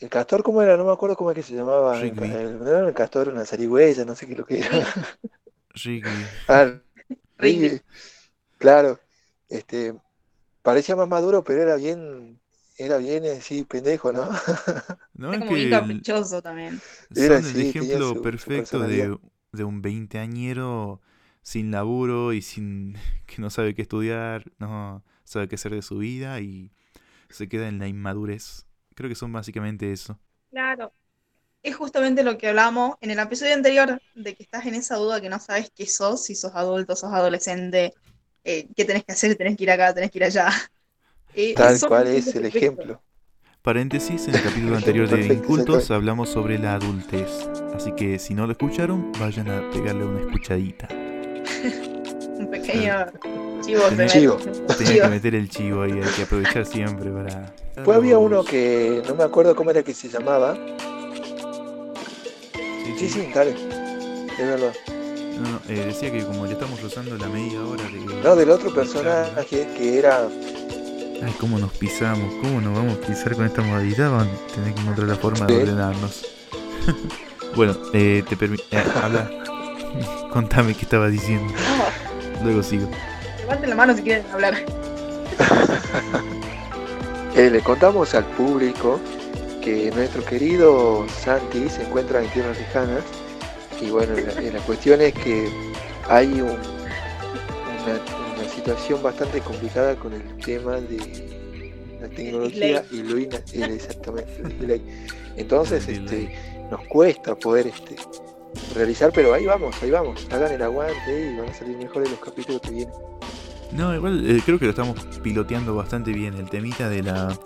el castor, ¿cómo era? No me acuerdo cómo es que se llamaba. El, el, castor, una zarigüeya, no sé qué es lo que era. *laughs* Ricky. Ah, Ricky. Claro. Este, parecía más maduro, pero era bien, era bien así, pendejo, ¿no? no era como bien caprichoso también. Era el ejemplo perfecto de, de un veinteañero sin laburo y sin *laughs* que no sabe qué estudiar, no sabe qué hacer de su vida y se queda en la inmadurez. Creo que son básicamente eso. Claro. Es justamente lo que hablamos en el episodio anterior, de que estás en esa duda que no sabes qué sos, si sos adulto, sos adolescente, eh, qué tenés que hacer, tenés que ir acá, tenés que ir allá. *laughs* Eh, Tal cual es el ejemplo. Paréntesis, en el capítulo anterior de Incultos hablamos sobre la adultez. Así que si no lo escucharon, vayan a pegarle una escuchadita. *laughs* Un pequeño chivo. Tenés-. Chivo. Tenés Chivo. que meter el chivo ahí, hay que aprovechar siempre para... Pues había uno que no me acuerdo cómo era que se llamaba. Sí, Sí, sí. sí, dale. Es verdad. No, no, eh, decía que como ya estamos rozando la media hora de... No, del otro personaje que era. Ay, cómo nos pisamos, cómo nos vamos a pisar con esta modalidad, vamos a tener que encontrar la forma de ordenarnos. *laughs* bueno, eh, te permito... habla. *laughs* Contame qué estabas diciendo, *laughs* luego sigo. levanten la mano si quieren hablar. eh, le contamos al público que nuestro querido Santi se encuentra en tierras lejanas. Y bueno, la, eh, la cuestión es que hay un- una, una situación bastante complicada con el tema de la tecnología y lo ina- el- exactamente. Entonces, este, nos cuesta poder este, realizar, pero ahí vamos, ahí vamos, hagan el aguante y van a salir mejores los capítulos que vienen. No, igual eh, creo que lo estamos piloteando bastante bien. El temita de la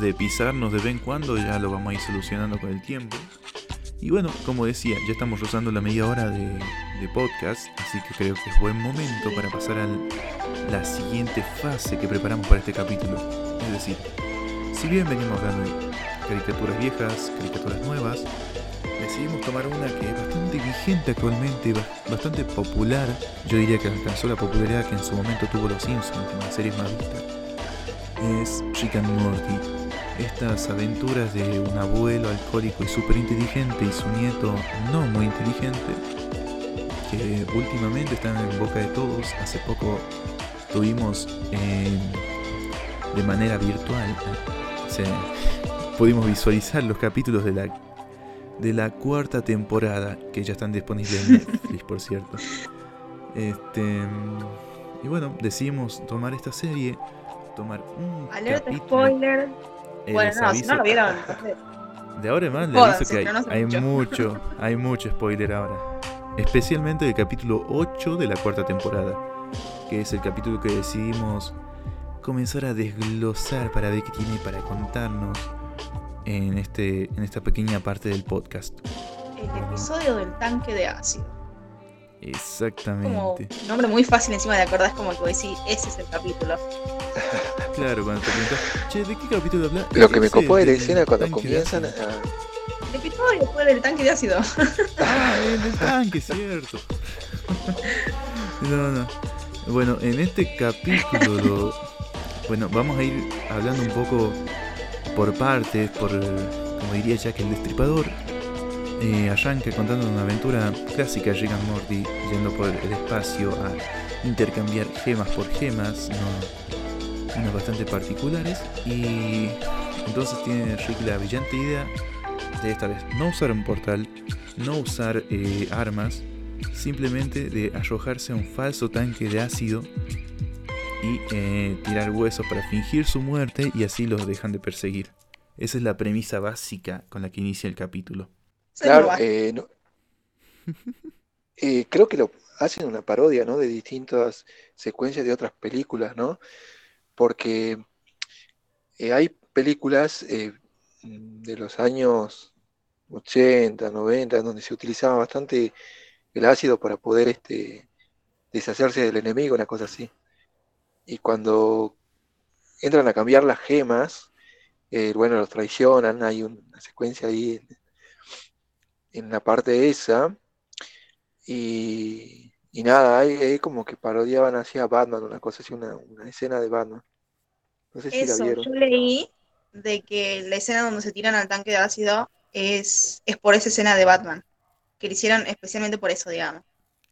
de pisarnos de vez en cuando ya lo vamos a ir solucionando con el tiempo. Y bueno, como decía, ya estamos rozando la media hora de, podcast, así que creo que es buen momento para pasar a la siguiente fase que preparamos para este capítulo. Es decir, si bien venimos hablando caricaturas viejas, caricaturas nuevas, decidimos tomar una que es bastante vigente actualmente, ba- bastante popular. Yo diría que alcanzó la popularidad que en su momento tuvo Los Simpsons, una series más vistas. Es and Morty. Estas aventuras de un abuelo alcohólico y súper inteligente y su nieto no muy inteligente, que últimamente están en boca de todos. Hace poco tuvimos eh, de manera virtual, se- pudimos visualizar los capítulos de la de la cuarta temporada, que ya están disponibles en Netflix, por cierto. Este, y bueno, decidimos tomar esta serie, tomar un Alerta capítulo. spoiler. Bueno, no, si no lo vieron. entonces, *laughs* de ahora en más le aviso que hay, no mucho. mucho, hay mucho spoiler ahora. Especialmente del capítulo 8 de la cuarta temporada, que es el capítulo que decidimos comenzar a desglosar para ver qué tiene para contarnos en, este, en esta pequeña parte del podcast. El episodio del tanque de ácido. Como Exactamente. un nombre muy fácil encima de acordar, es como que decís, ese es el capítulo. *laughs* Claro, cuando te preguntas, che, ¿de qué capítulo habla? Lo que me copó de la del escena cuando de comienzan a. El episodio fue del tanque de ácido. *laughs* Ah, el tanque, cierto. *laughs* No, no. Bueno, en este capítulo, lo- bueno, vamos a ir hablando un poco por partes, por, como diría Jack el Destripador. Eh, arranca contando una aventura clásica de Morty, yendo por el espacio a intercambiar gemas por gemas, no, bastante particulares. Y entonces tiene Rick la brillante idea de esta vez no usar un portal, no usar eh, armas, simplemente de arrojarse a un falso tanque de ácido y eh, tirar huesos para fingir su muerte y así los dejan de perseguir. Esa es la premisa básica con la que inicia el capítulo. Se Claro, eh, no- eh, creo que lo hacen una parodia, ¿no? De distintas secuencias de otras películas, ¿no? Porque eh, hay películas eh, de los años 80, 90, en donde se utilizaba bastante el ácido para poder este, deshacerse del enemigo, una cosa así. Y cuando entran a cambiar las gemas, eh, bueno, los traicionan, hay una secuencia ahí en, la parte esa, y, y nada, ahí, ahí como que parodiaban hacia Batman, una cosa así, una, una escena de Batman. No sé si la Eso, vieron. yo leí de que la escena donde se tiran al tanque de ácido es, es por esa escena de Batman. Que le hicieron especialmente por eso, digamos.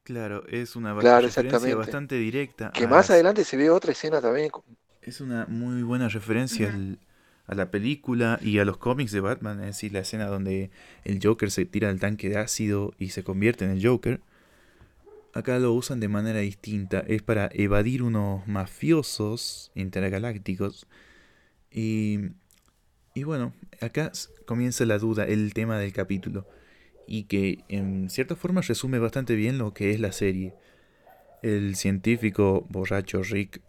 Claro, es una Claro, referencia bastante directa. Que a más las- adelante se ve otra escena también. Es una muy buena referencia al- a la película y a los cómics de Batman, es decir, la escena donde el Joker se tira al tanque de ácido y se convierte en el Joker. Acá lo usan de manera distinta, es para evadir unos mafiosos intergalácticos. Y, y bueno, acá comienza la duda, el tema del capítulo. Y que en cierta forma resume bastante bien lo que es la serie. el científico borracho Rick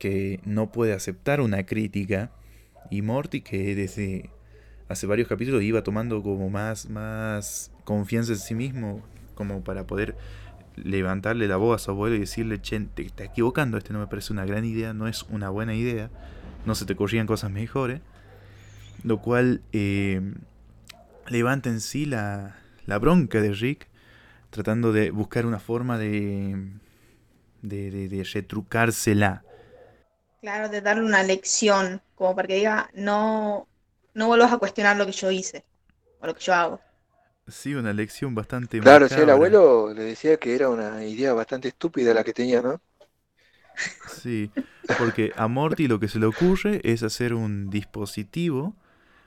que no puede aceptar una crítica y Morty que desde hace varios capítulos iba tomando como más, más confianza en sí mismo como para poder levantarle la voz a su abuelo y decirle, che, te estás equivocando, este no me parece una gran idea, no es una buena idea, no se te ocurrían cosas mejores, lo cual eh, levanta en sí la, la bronca de Rick, tratando de buscar una forma de, de, de, de retrucársela. Claro, de darle una lección, como para que diga, no, no vuelvas a cuestionar lo que yo hice, o lo que yo hago. Sí, una lección bastante Claro, sí, el abuelo le decía que era una idea bastante estúpida la que tenía, ¿no? Sí, porque a Morty lo que se le ocurre es hacer un dispositivo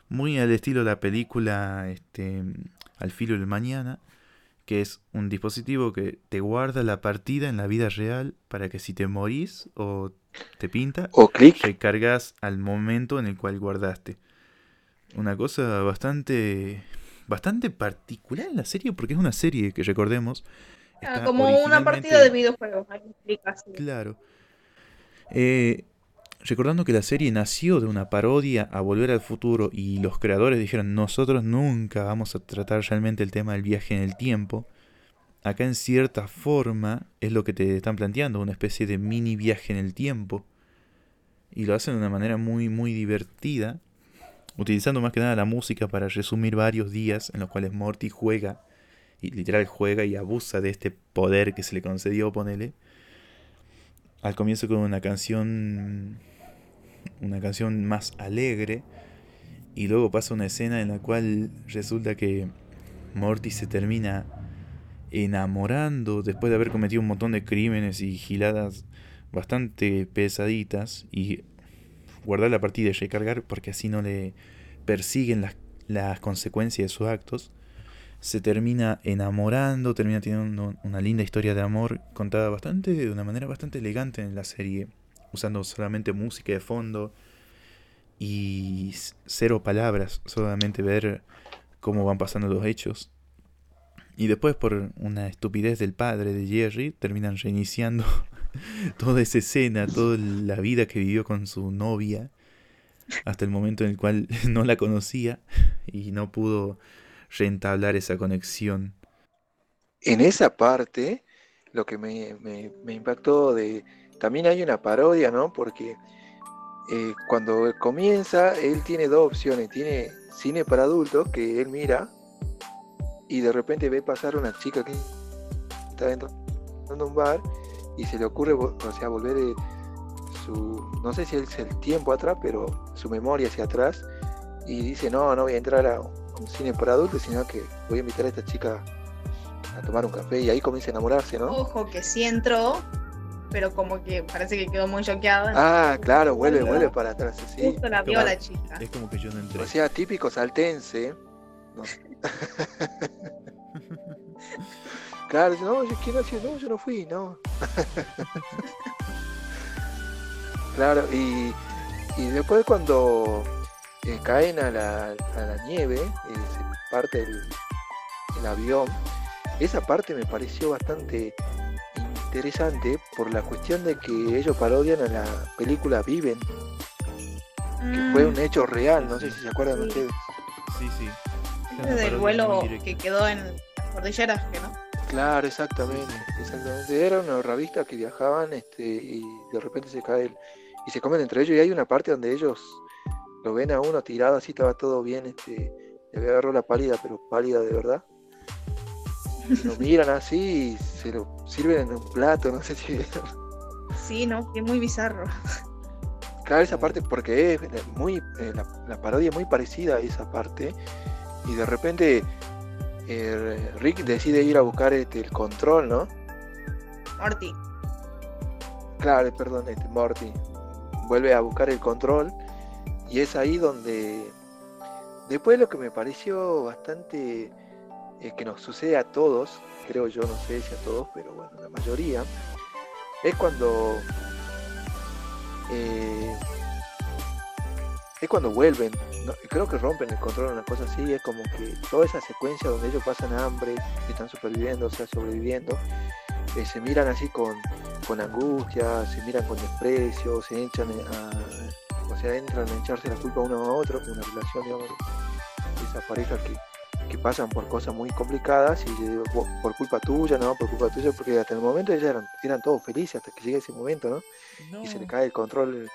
muy al estilo de la película este, Al filo del mañana, que es un dispositivo que te guarda la partida en la vida real para que si te morís o te pinta, O clic, recargas al momento en el cual guardaste. Una cosa bastante bastante particular en la serie porque es una serie que recordemos Ah, está como una partida de videojuegos. Claro. Eh, recordando que la serie nació de una parodia a Volver al Futuro y los creadores dijeron nosotros nunca vamos a tratar realmente el tema del viaje en el tiempo. Acá en cierta forma es lo que te están planteando, una especie de mini viaje en el tiempo. Y lo hacen de una manera muy, muy divertida, utilizando más que nada la música para resumir varios días en los cuales Morty juega, y literal juega y abusa de este poder que se le concedió, ponele al comienzo con una canción una canción más alegre y luego pasa una escena en la cual resulta que Morty se termina enamorando después de haber cometido un montón de crímenes y giladas bastante pesaditas y guardar la partida y recargar porque así no le persiguen las, las consecuencias de sus actos se termina enamorando, termina teniendo una linda historia de amor contada bastante de una manera bastante elegante en la serie, usando solamente música de fondo y cero palabras, solamente ver cómo van pasando los hechos. Y después por una estupidez del padre de Jerry terminan reiniciando *laughs* toda esa escena, toda la vida que vivió con su novia hasta el momento en el cual *laughs* no la conocía y no pudo reentablar esa conexión. en esa parte, lo que me, impactó de... También hay una parodia, ¿no? Porque eh, cuando comienza, él tiene dos opciones. Tiene cine para adultos, que él mira, y de repente ve pasar una chica que está dentro de un bar, y se le ocurre, o sea, volver eh, su... No sé si es el tiempo atrás, pero su memoria hacia atrás, y dice, no, no voy a entrar a un cine para adultos, sino que voy a invitar a esta chica a tomar un café y ahí comienza a enamorarse, ¿no? Ojo que sí entró, pero como que parece que quedó muy choqueada. Ah, claro, vuelve, vuelve para atrás, sí. Justo la vio la chica. Es como que yo no entré. O sea, típico saltense. ¿no? *laughs* Claro, no, yo quiero decir, no, yo no fui, no. *laughs* Claro, y, y después cuando eh, caen a la, a la nieve, eh, se parte el, el avión, esa parte me pareció bastante interesante por la cuestión de que ellos parodian a la película Viven, que fue un hecho real, no sé si se acuerdan Sí. ustedes. Sí, sí. Ese del vuelo que quedó en las cordilleras, que no. Claro, exactamente, exactamente. Eran unos ravistas que viajaban este, y de repente se cae el- y se comen entre ellos y hay una parte donde ellos lo ven a uno tirado así, estaba todo bien, este, le había agarrado la pálida, pero pálida de verdad. Lo miran así y se lo sirven en un plato, no sé si Sí, no, que es muy bizarro. Claro, esa parte porque es muy, eh, la, la parodia es muy parecida a esa parte y de repente eh, Rick decide ir a buscar este, el control, ¿no? Morty. Claro, perdón, este Morty vuelve a buscar el control y es ahí donde después lo que me pareció bastante eh, que nos sucede a todos, creo yo, no sé si a todos, pero bueno, la mayoría, es cuando eh, es cuando vuelven, no, creo que rompen el control, una cosa así, es como que toda esa secuencia donde ellos pasan hambre, están superviviendo, o sea, sobreviviendo, eh, se miran así con, con angustia, se miran con desprecio, se echan a, o sea, entran a echarse la culpa uno a otro, una relación, digamos, esas parejas que, que pasan por cosas muy complicadas y por culpa tuya, ¿no? Por culpa tuya, porque hasta el momento ellos eran, eran todos felices hasta que llega ese momento, ¿no? Y se le cae el control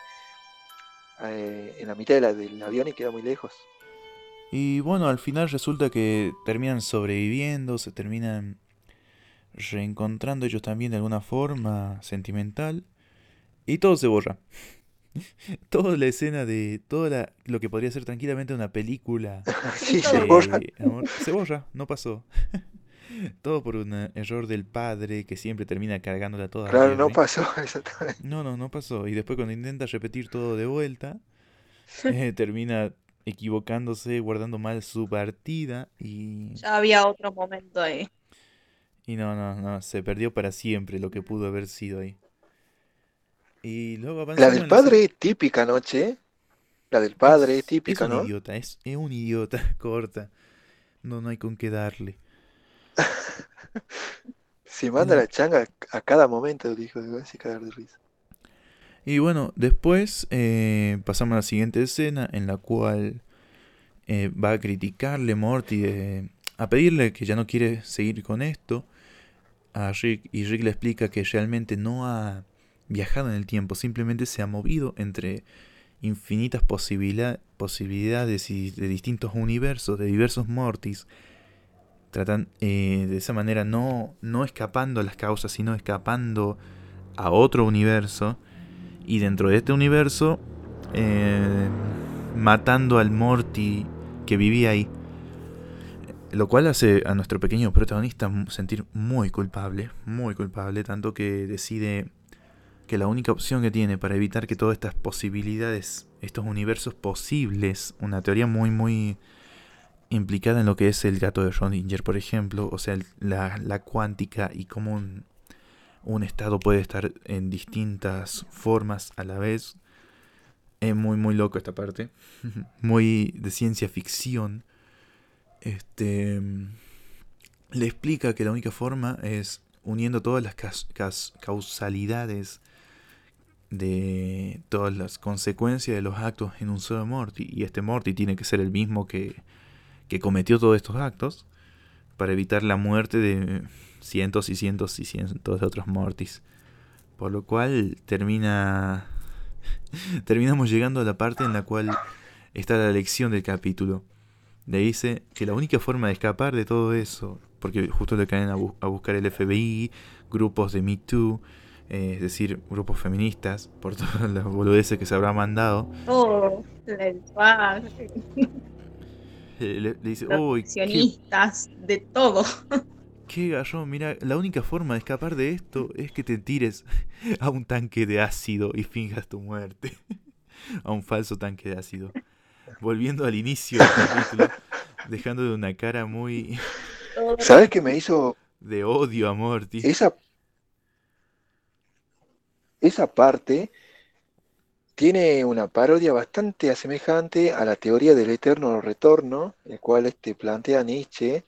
eh, en la mitad del avión y queda muy lejos. Y bueno, al final resulta que terminan sobreviviendo, se terminan reencontrando ellos también de alguna forma sentimental y todo se borra. *laughs* toda la escena de toda lo que podría ser tranquilamente una película *laughs* se, borra. se borra, no pasó. *laughs* Todo por un error del padre que siempre termina cargándola toda. Claro, no pasó, *laughs* exactamente. No, no, no pasó. Y después cuando intenta repetir todo de vuelta, eh, termina equivocándose, guardando mal su partida y... Ya había otro momento ahí. Y no, no, no, se perdió para siempre lo que pudo haber sido ahí. Y luego La del padre es típica, noche La del padre es, típica, es un Idiota, es, un idiota, *laughs* corta. No, no hay con qué darle. *laughs* Se manda la changa a cada momento, dijo, cagar de risa. Y bueno, después eh, pasamos a la siguiente escena en la cual eh, va a criticarle Morty, a pedirle que ya no quiere seguir con esto a Rick y Rick le explica que realmente no ha viajado en el tiempo, simplemente se ha movido entre infinitas posibilidades y de distintos universos, de diversos Mortis, tratan eh, de esa manera no, no escapando a las causas, sino escapando a otro universo y dentro de este universo eh, matando al Morty que vivía ahí. Lo cual hace a nuestro pequeño protagonista sentir muy culpable, muy culpable, tanto que decide que la única opción que tiene para evitar que todas estas posibilidades, estos universos posibles, una teoría muy, muy implicada en lo que es el gato de Schrödinger, por ejemplo, o sea, la, cuántica y cómo un, un, estado puede estar en distintas formas a la vez. Es muy, muy loco esta parte. *laughs* muy de ciencia ficción. Este. Le explica que la única forma es uniendo todas las causalidades de todas las consecuencias de los actos en un solo Morty. Y este Morty tiene que ser el mismo que, que cometió todos estos actos para evitar la muerte de cientos y cientos y cientos de otros Mortys. Por lo cual termina. *laughs* terminamos llegando a la parte en la cual está la lección del capítulo. Le dice que la única forma de escapar de todo eso, porque justo le caen a, a buscar el FBI, grupos de Me Too, eh, es decir, grupos feministas, por *laughs* todas las boludeces que se habrá mandado. Oh, *laughs* le, le, dice, uy, de todo. *laughs* Qué gallo, mira, la única forma de escapar de esto es que te tires a un tanque de ácido y finjas tu muerte. *laughs* a un falso tanque de ácido. Volviendo al inicio del capítulo, dejando de una cara muy... ¿Sabes qué me hizo? De odio a Morty. Esa esa parte tiene una parodia bastante asemejante a la teoría del eterno retorno, el cual este plantea Nietzsche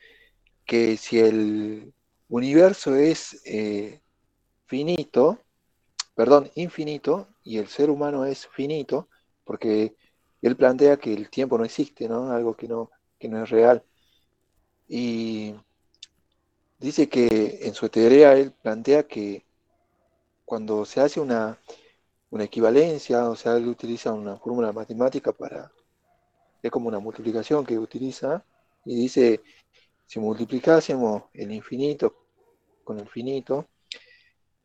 que si el universo es eh, finito, perdón, infinito, y el ser humano es finito, porque él plantea que el tiempo no existe, ¿no? Algo que no, que no es real. Y dice que en su teoría él plantea que cuando se hace una, equivalencia, o sea, él utiliza una fórmula matemática para, es como una multiplicación que utiliza, y dice, si multiplicásemos el infinito con el finito,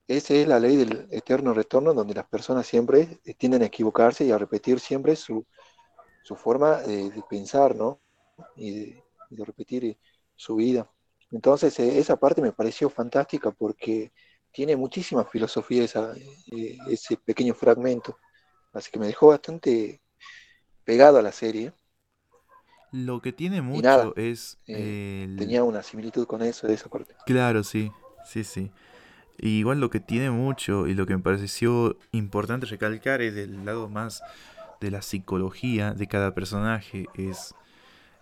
esa es la ley del eterno retorno, donde las personas siempre tienden a equivocarse y a repetir siempre su, forma de, pensar, ¿no? Y de, de, repetir su vida. Entonces, e, esa parte me pareció fantástica porque tiene muchísima filosofía eh, ese pequeño fragmento. Así que me dejó bastante pegado a la serie. Lo que tiene mucho es... Eh, tenía una similitud con eso, de esa parte. Claro, sí, sí, sí. igual lo que tiene mucho y lo que me pareció importante recalcar es del lado más de la psicología de cada personaje. Es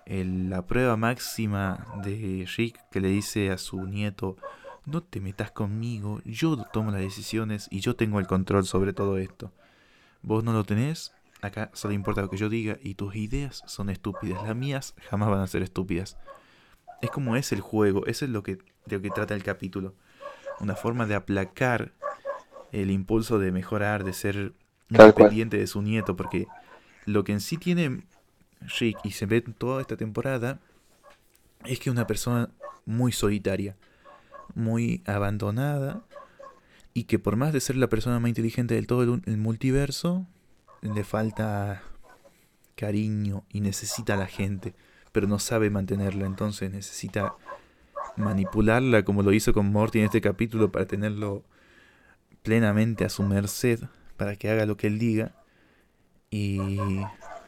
la prueba máxima de Rick que le dice a su nieto, no te metas conmigo, yo tomo las decisiones y yo tengo el control sobre todo esto. Vos no lo tenés, acá solo importa lo que yo diga y tus ideas son estúpidas, las mías jamás van a ser estúpidas. Es como es el juego, eso es lo que, de lo que trata el capítulo. Una forma de aplacar el impulso de mejorar, de ser independiente de su nieto, porque lo que en sí tiene Rick y se ve en toda esta temporada es que es una persona muy solitaria, muy abandonada y que por más de ser la persona más inteligente del todo el, multiverso, le falta cariño y necesita a la gente, pero no sabe mantenerla, entonces necesita manipularla como lo hizo con Morty en este capítulo para tenerlo plenamente a su merced, para que haga lo que él diga. Y,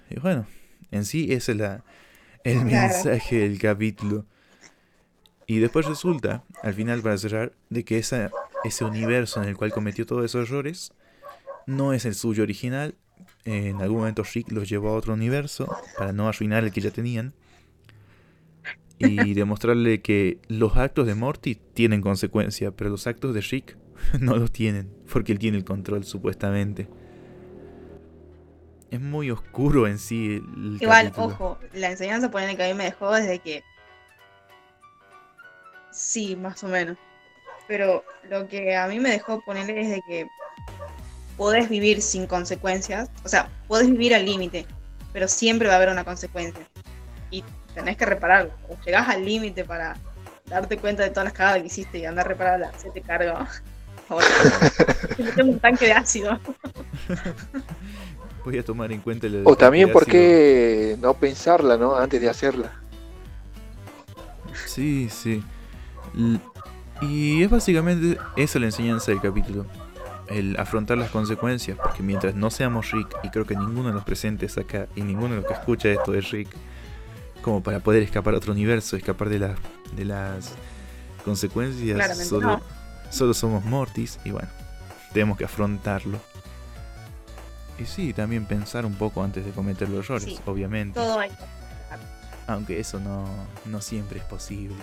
y bueno, en sí ese es la, el Claro. mensaje del capítulo. Y después resulta, al final para cerrar, de que esa, ese universo en el cual cometió todos esos errores no es el suyo original. En algún momento Rick los llevó a otro universo para no arruinar el que ya tenían. Y *laughs* demostrarle que los actos de Morty tienen consecuencia, pero los actos de Rick *laughs* no los tienen, porque él tiene el control supuestamente. Es muy oscuro en sí el Igual, capítulo. ojo, la enseñanza ponerle que a mí me dejó desde que. Sí, más o menos. Pero lo que a mí me dejó ponerle es de que podés vivir sin consecuencias. O sea, podés vivir al límite, pero siempre va a haber una consecuencia. Y tenés que repararlo. O llegás al límite para darte cuenta de todas las cagadas que hiciste y andar a repararla, se te carga. *laughs* Ahora, *laughs* tengo un tanque de ácido. Voy a tomar en cuenta el O también, ¿por qué no pensarla, no? Antes de hacerla. Sí, sí. Y es básicamente esa la enseñanza del capítulo. El afrontar las consecuencias, porque mientras no seamos Rick, y creo que ninguno de los presentes acá y ninguno de los que escucha esto es Rick, como para poder escapar a otro universo, escapar de, las de las consecuencias, Claramente solo, no. solo somos Mortis, y bueno, tenemos que afrontarlo. Y sí, también pensar un poco antes de cometer los errores, Sí, obviamente. Todo hay. Aunque eso no, no siempre es posible.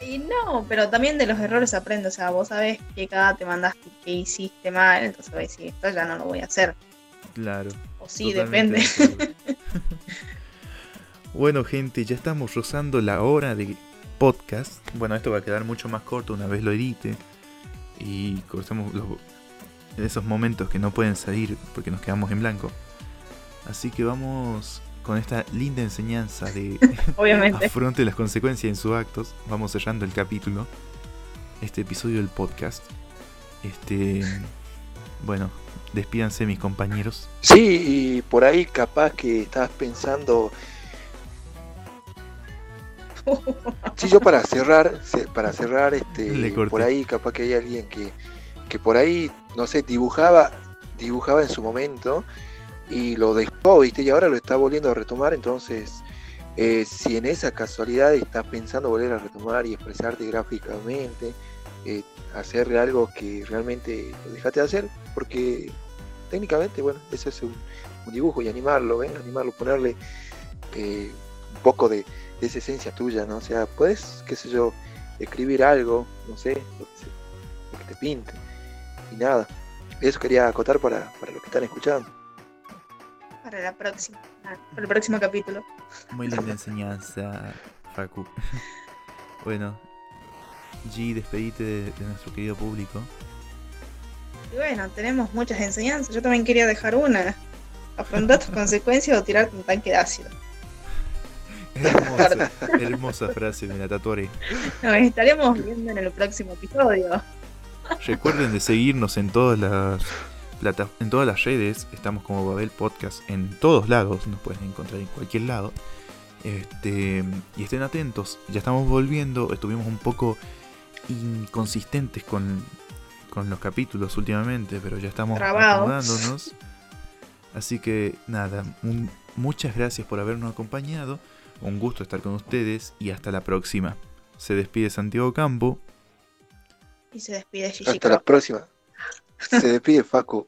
Y no, pero también de los errores aprende. O sea, vos sabés qué cada te mandaste, qué hiciste mal. Entonces voy a decir, esto ya no lo voy a hacer. Claro. O sí, depende. de *laughs* bueno, gente, ya estamos rozando la hora de podcast. Bueno, esto va a quedar mucho más corto una vez lo edite. Y cortemos los, esos momentos que no pueden salir porque nos quedamos en blanco. Así que vamos con esta linda enseñanza de *laughs* Obviamente. afronte las consecuencias en sus actos. Vamos cerrando el capítulo. Este episodio del podcast. Este. Bueno, despídanse mis compañeros. Sí, y por ahí capaz que estabas pensando. Sí, yo para cerrar, ce- para cerrar, este, *laughs* por ahí capaz que hay alguien que, que por ahí, no sé, dibujaba, dibujaba en su momento y lo dejó, ¿viste? Y ahora lo está volviendo a retomar, entonces, eh, si en esa casualidad estás pensando volver a retomar y expresarte gráficamente, eh, hacer algo que realmente lo dejaste de hacer, porque técnicamente, bueno, eso es un, dibujo y animarlo, ¿eh? Animarlo, ponerle eh, un poco de, de esa esencia tuya, ¿no? O sea, puedes, qué sé yo, escribir algo, no sé, lo que, se- lo que te pinte. Y nada, eso quería acotar para, para los que están escuchando. Para la próxima. Para el próximo capítulo. Muy linda enseñanza, Facu. *laughs* bueno, G, despedite de, de nuestro querido público. Y bueno, tenemos muchas enseñanzas. Yo también quería dejar una. Afrontar tus consecuencias o tirarte un tanque de ácido. *laughs* Hermosa, hermosa frase, tatuaré. Nos estaremos viendo en el próximo episodio. Recuerden de seguirnos en todas las plata- en todas las redes. Estamos como Babel Podcast en todos lados. Nos pueden encontrar en cualquier lado. Este, y estén atentos. Ya estamos volviendo. Estuvimos un poco inconsistentes con, con los capítulos últimamente. Pero ya estamos acomodándonos. Así que nada. un- muchas gracias por habernos acompañado. Un gusto estar con ustedes. Y hasta la próxima. Se despide Santiago Campo. Y se despide Gigi Hasta la próxima. Se despide Facu.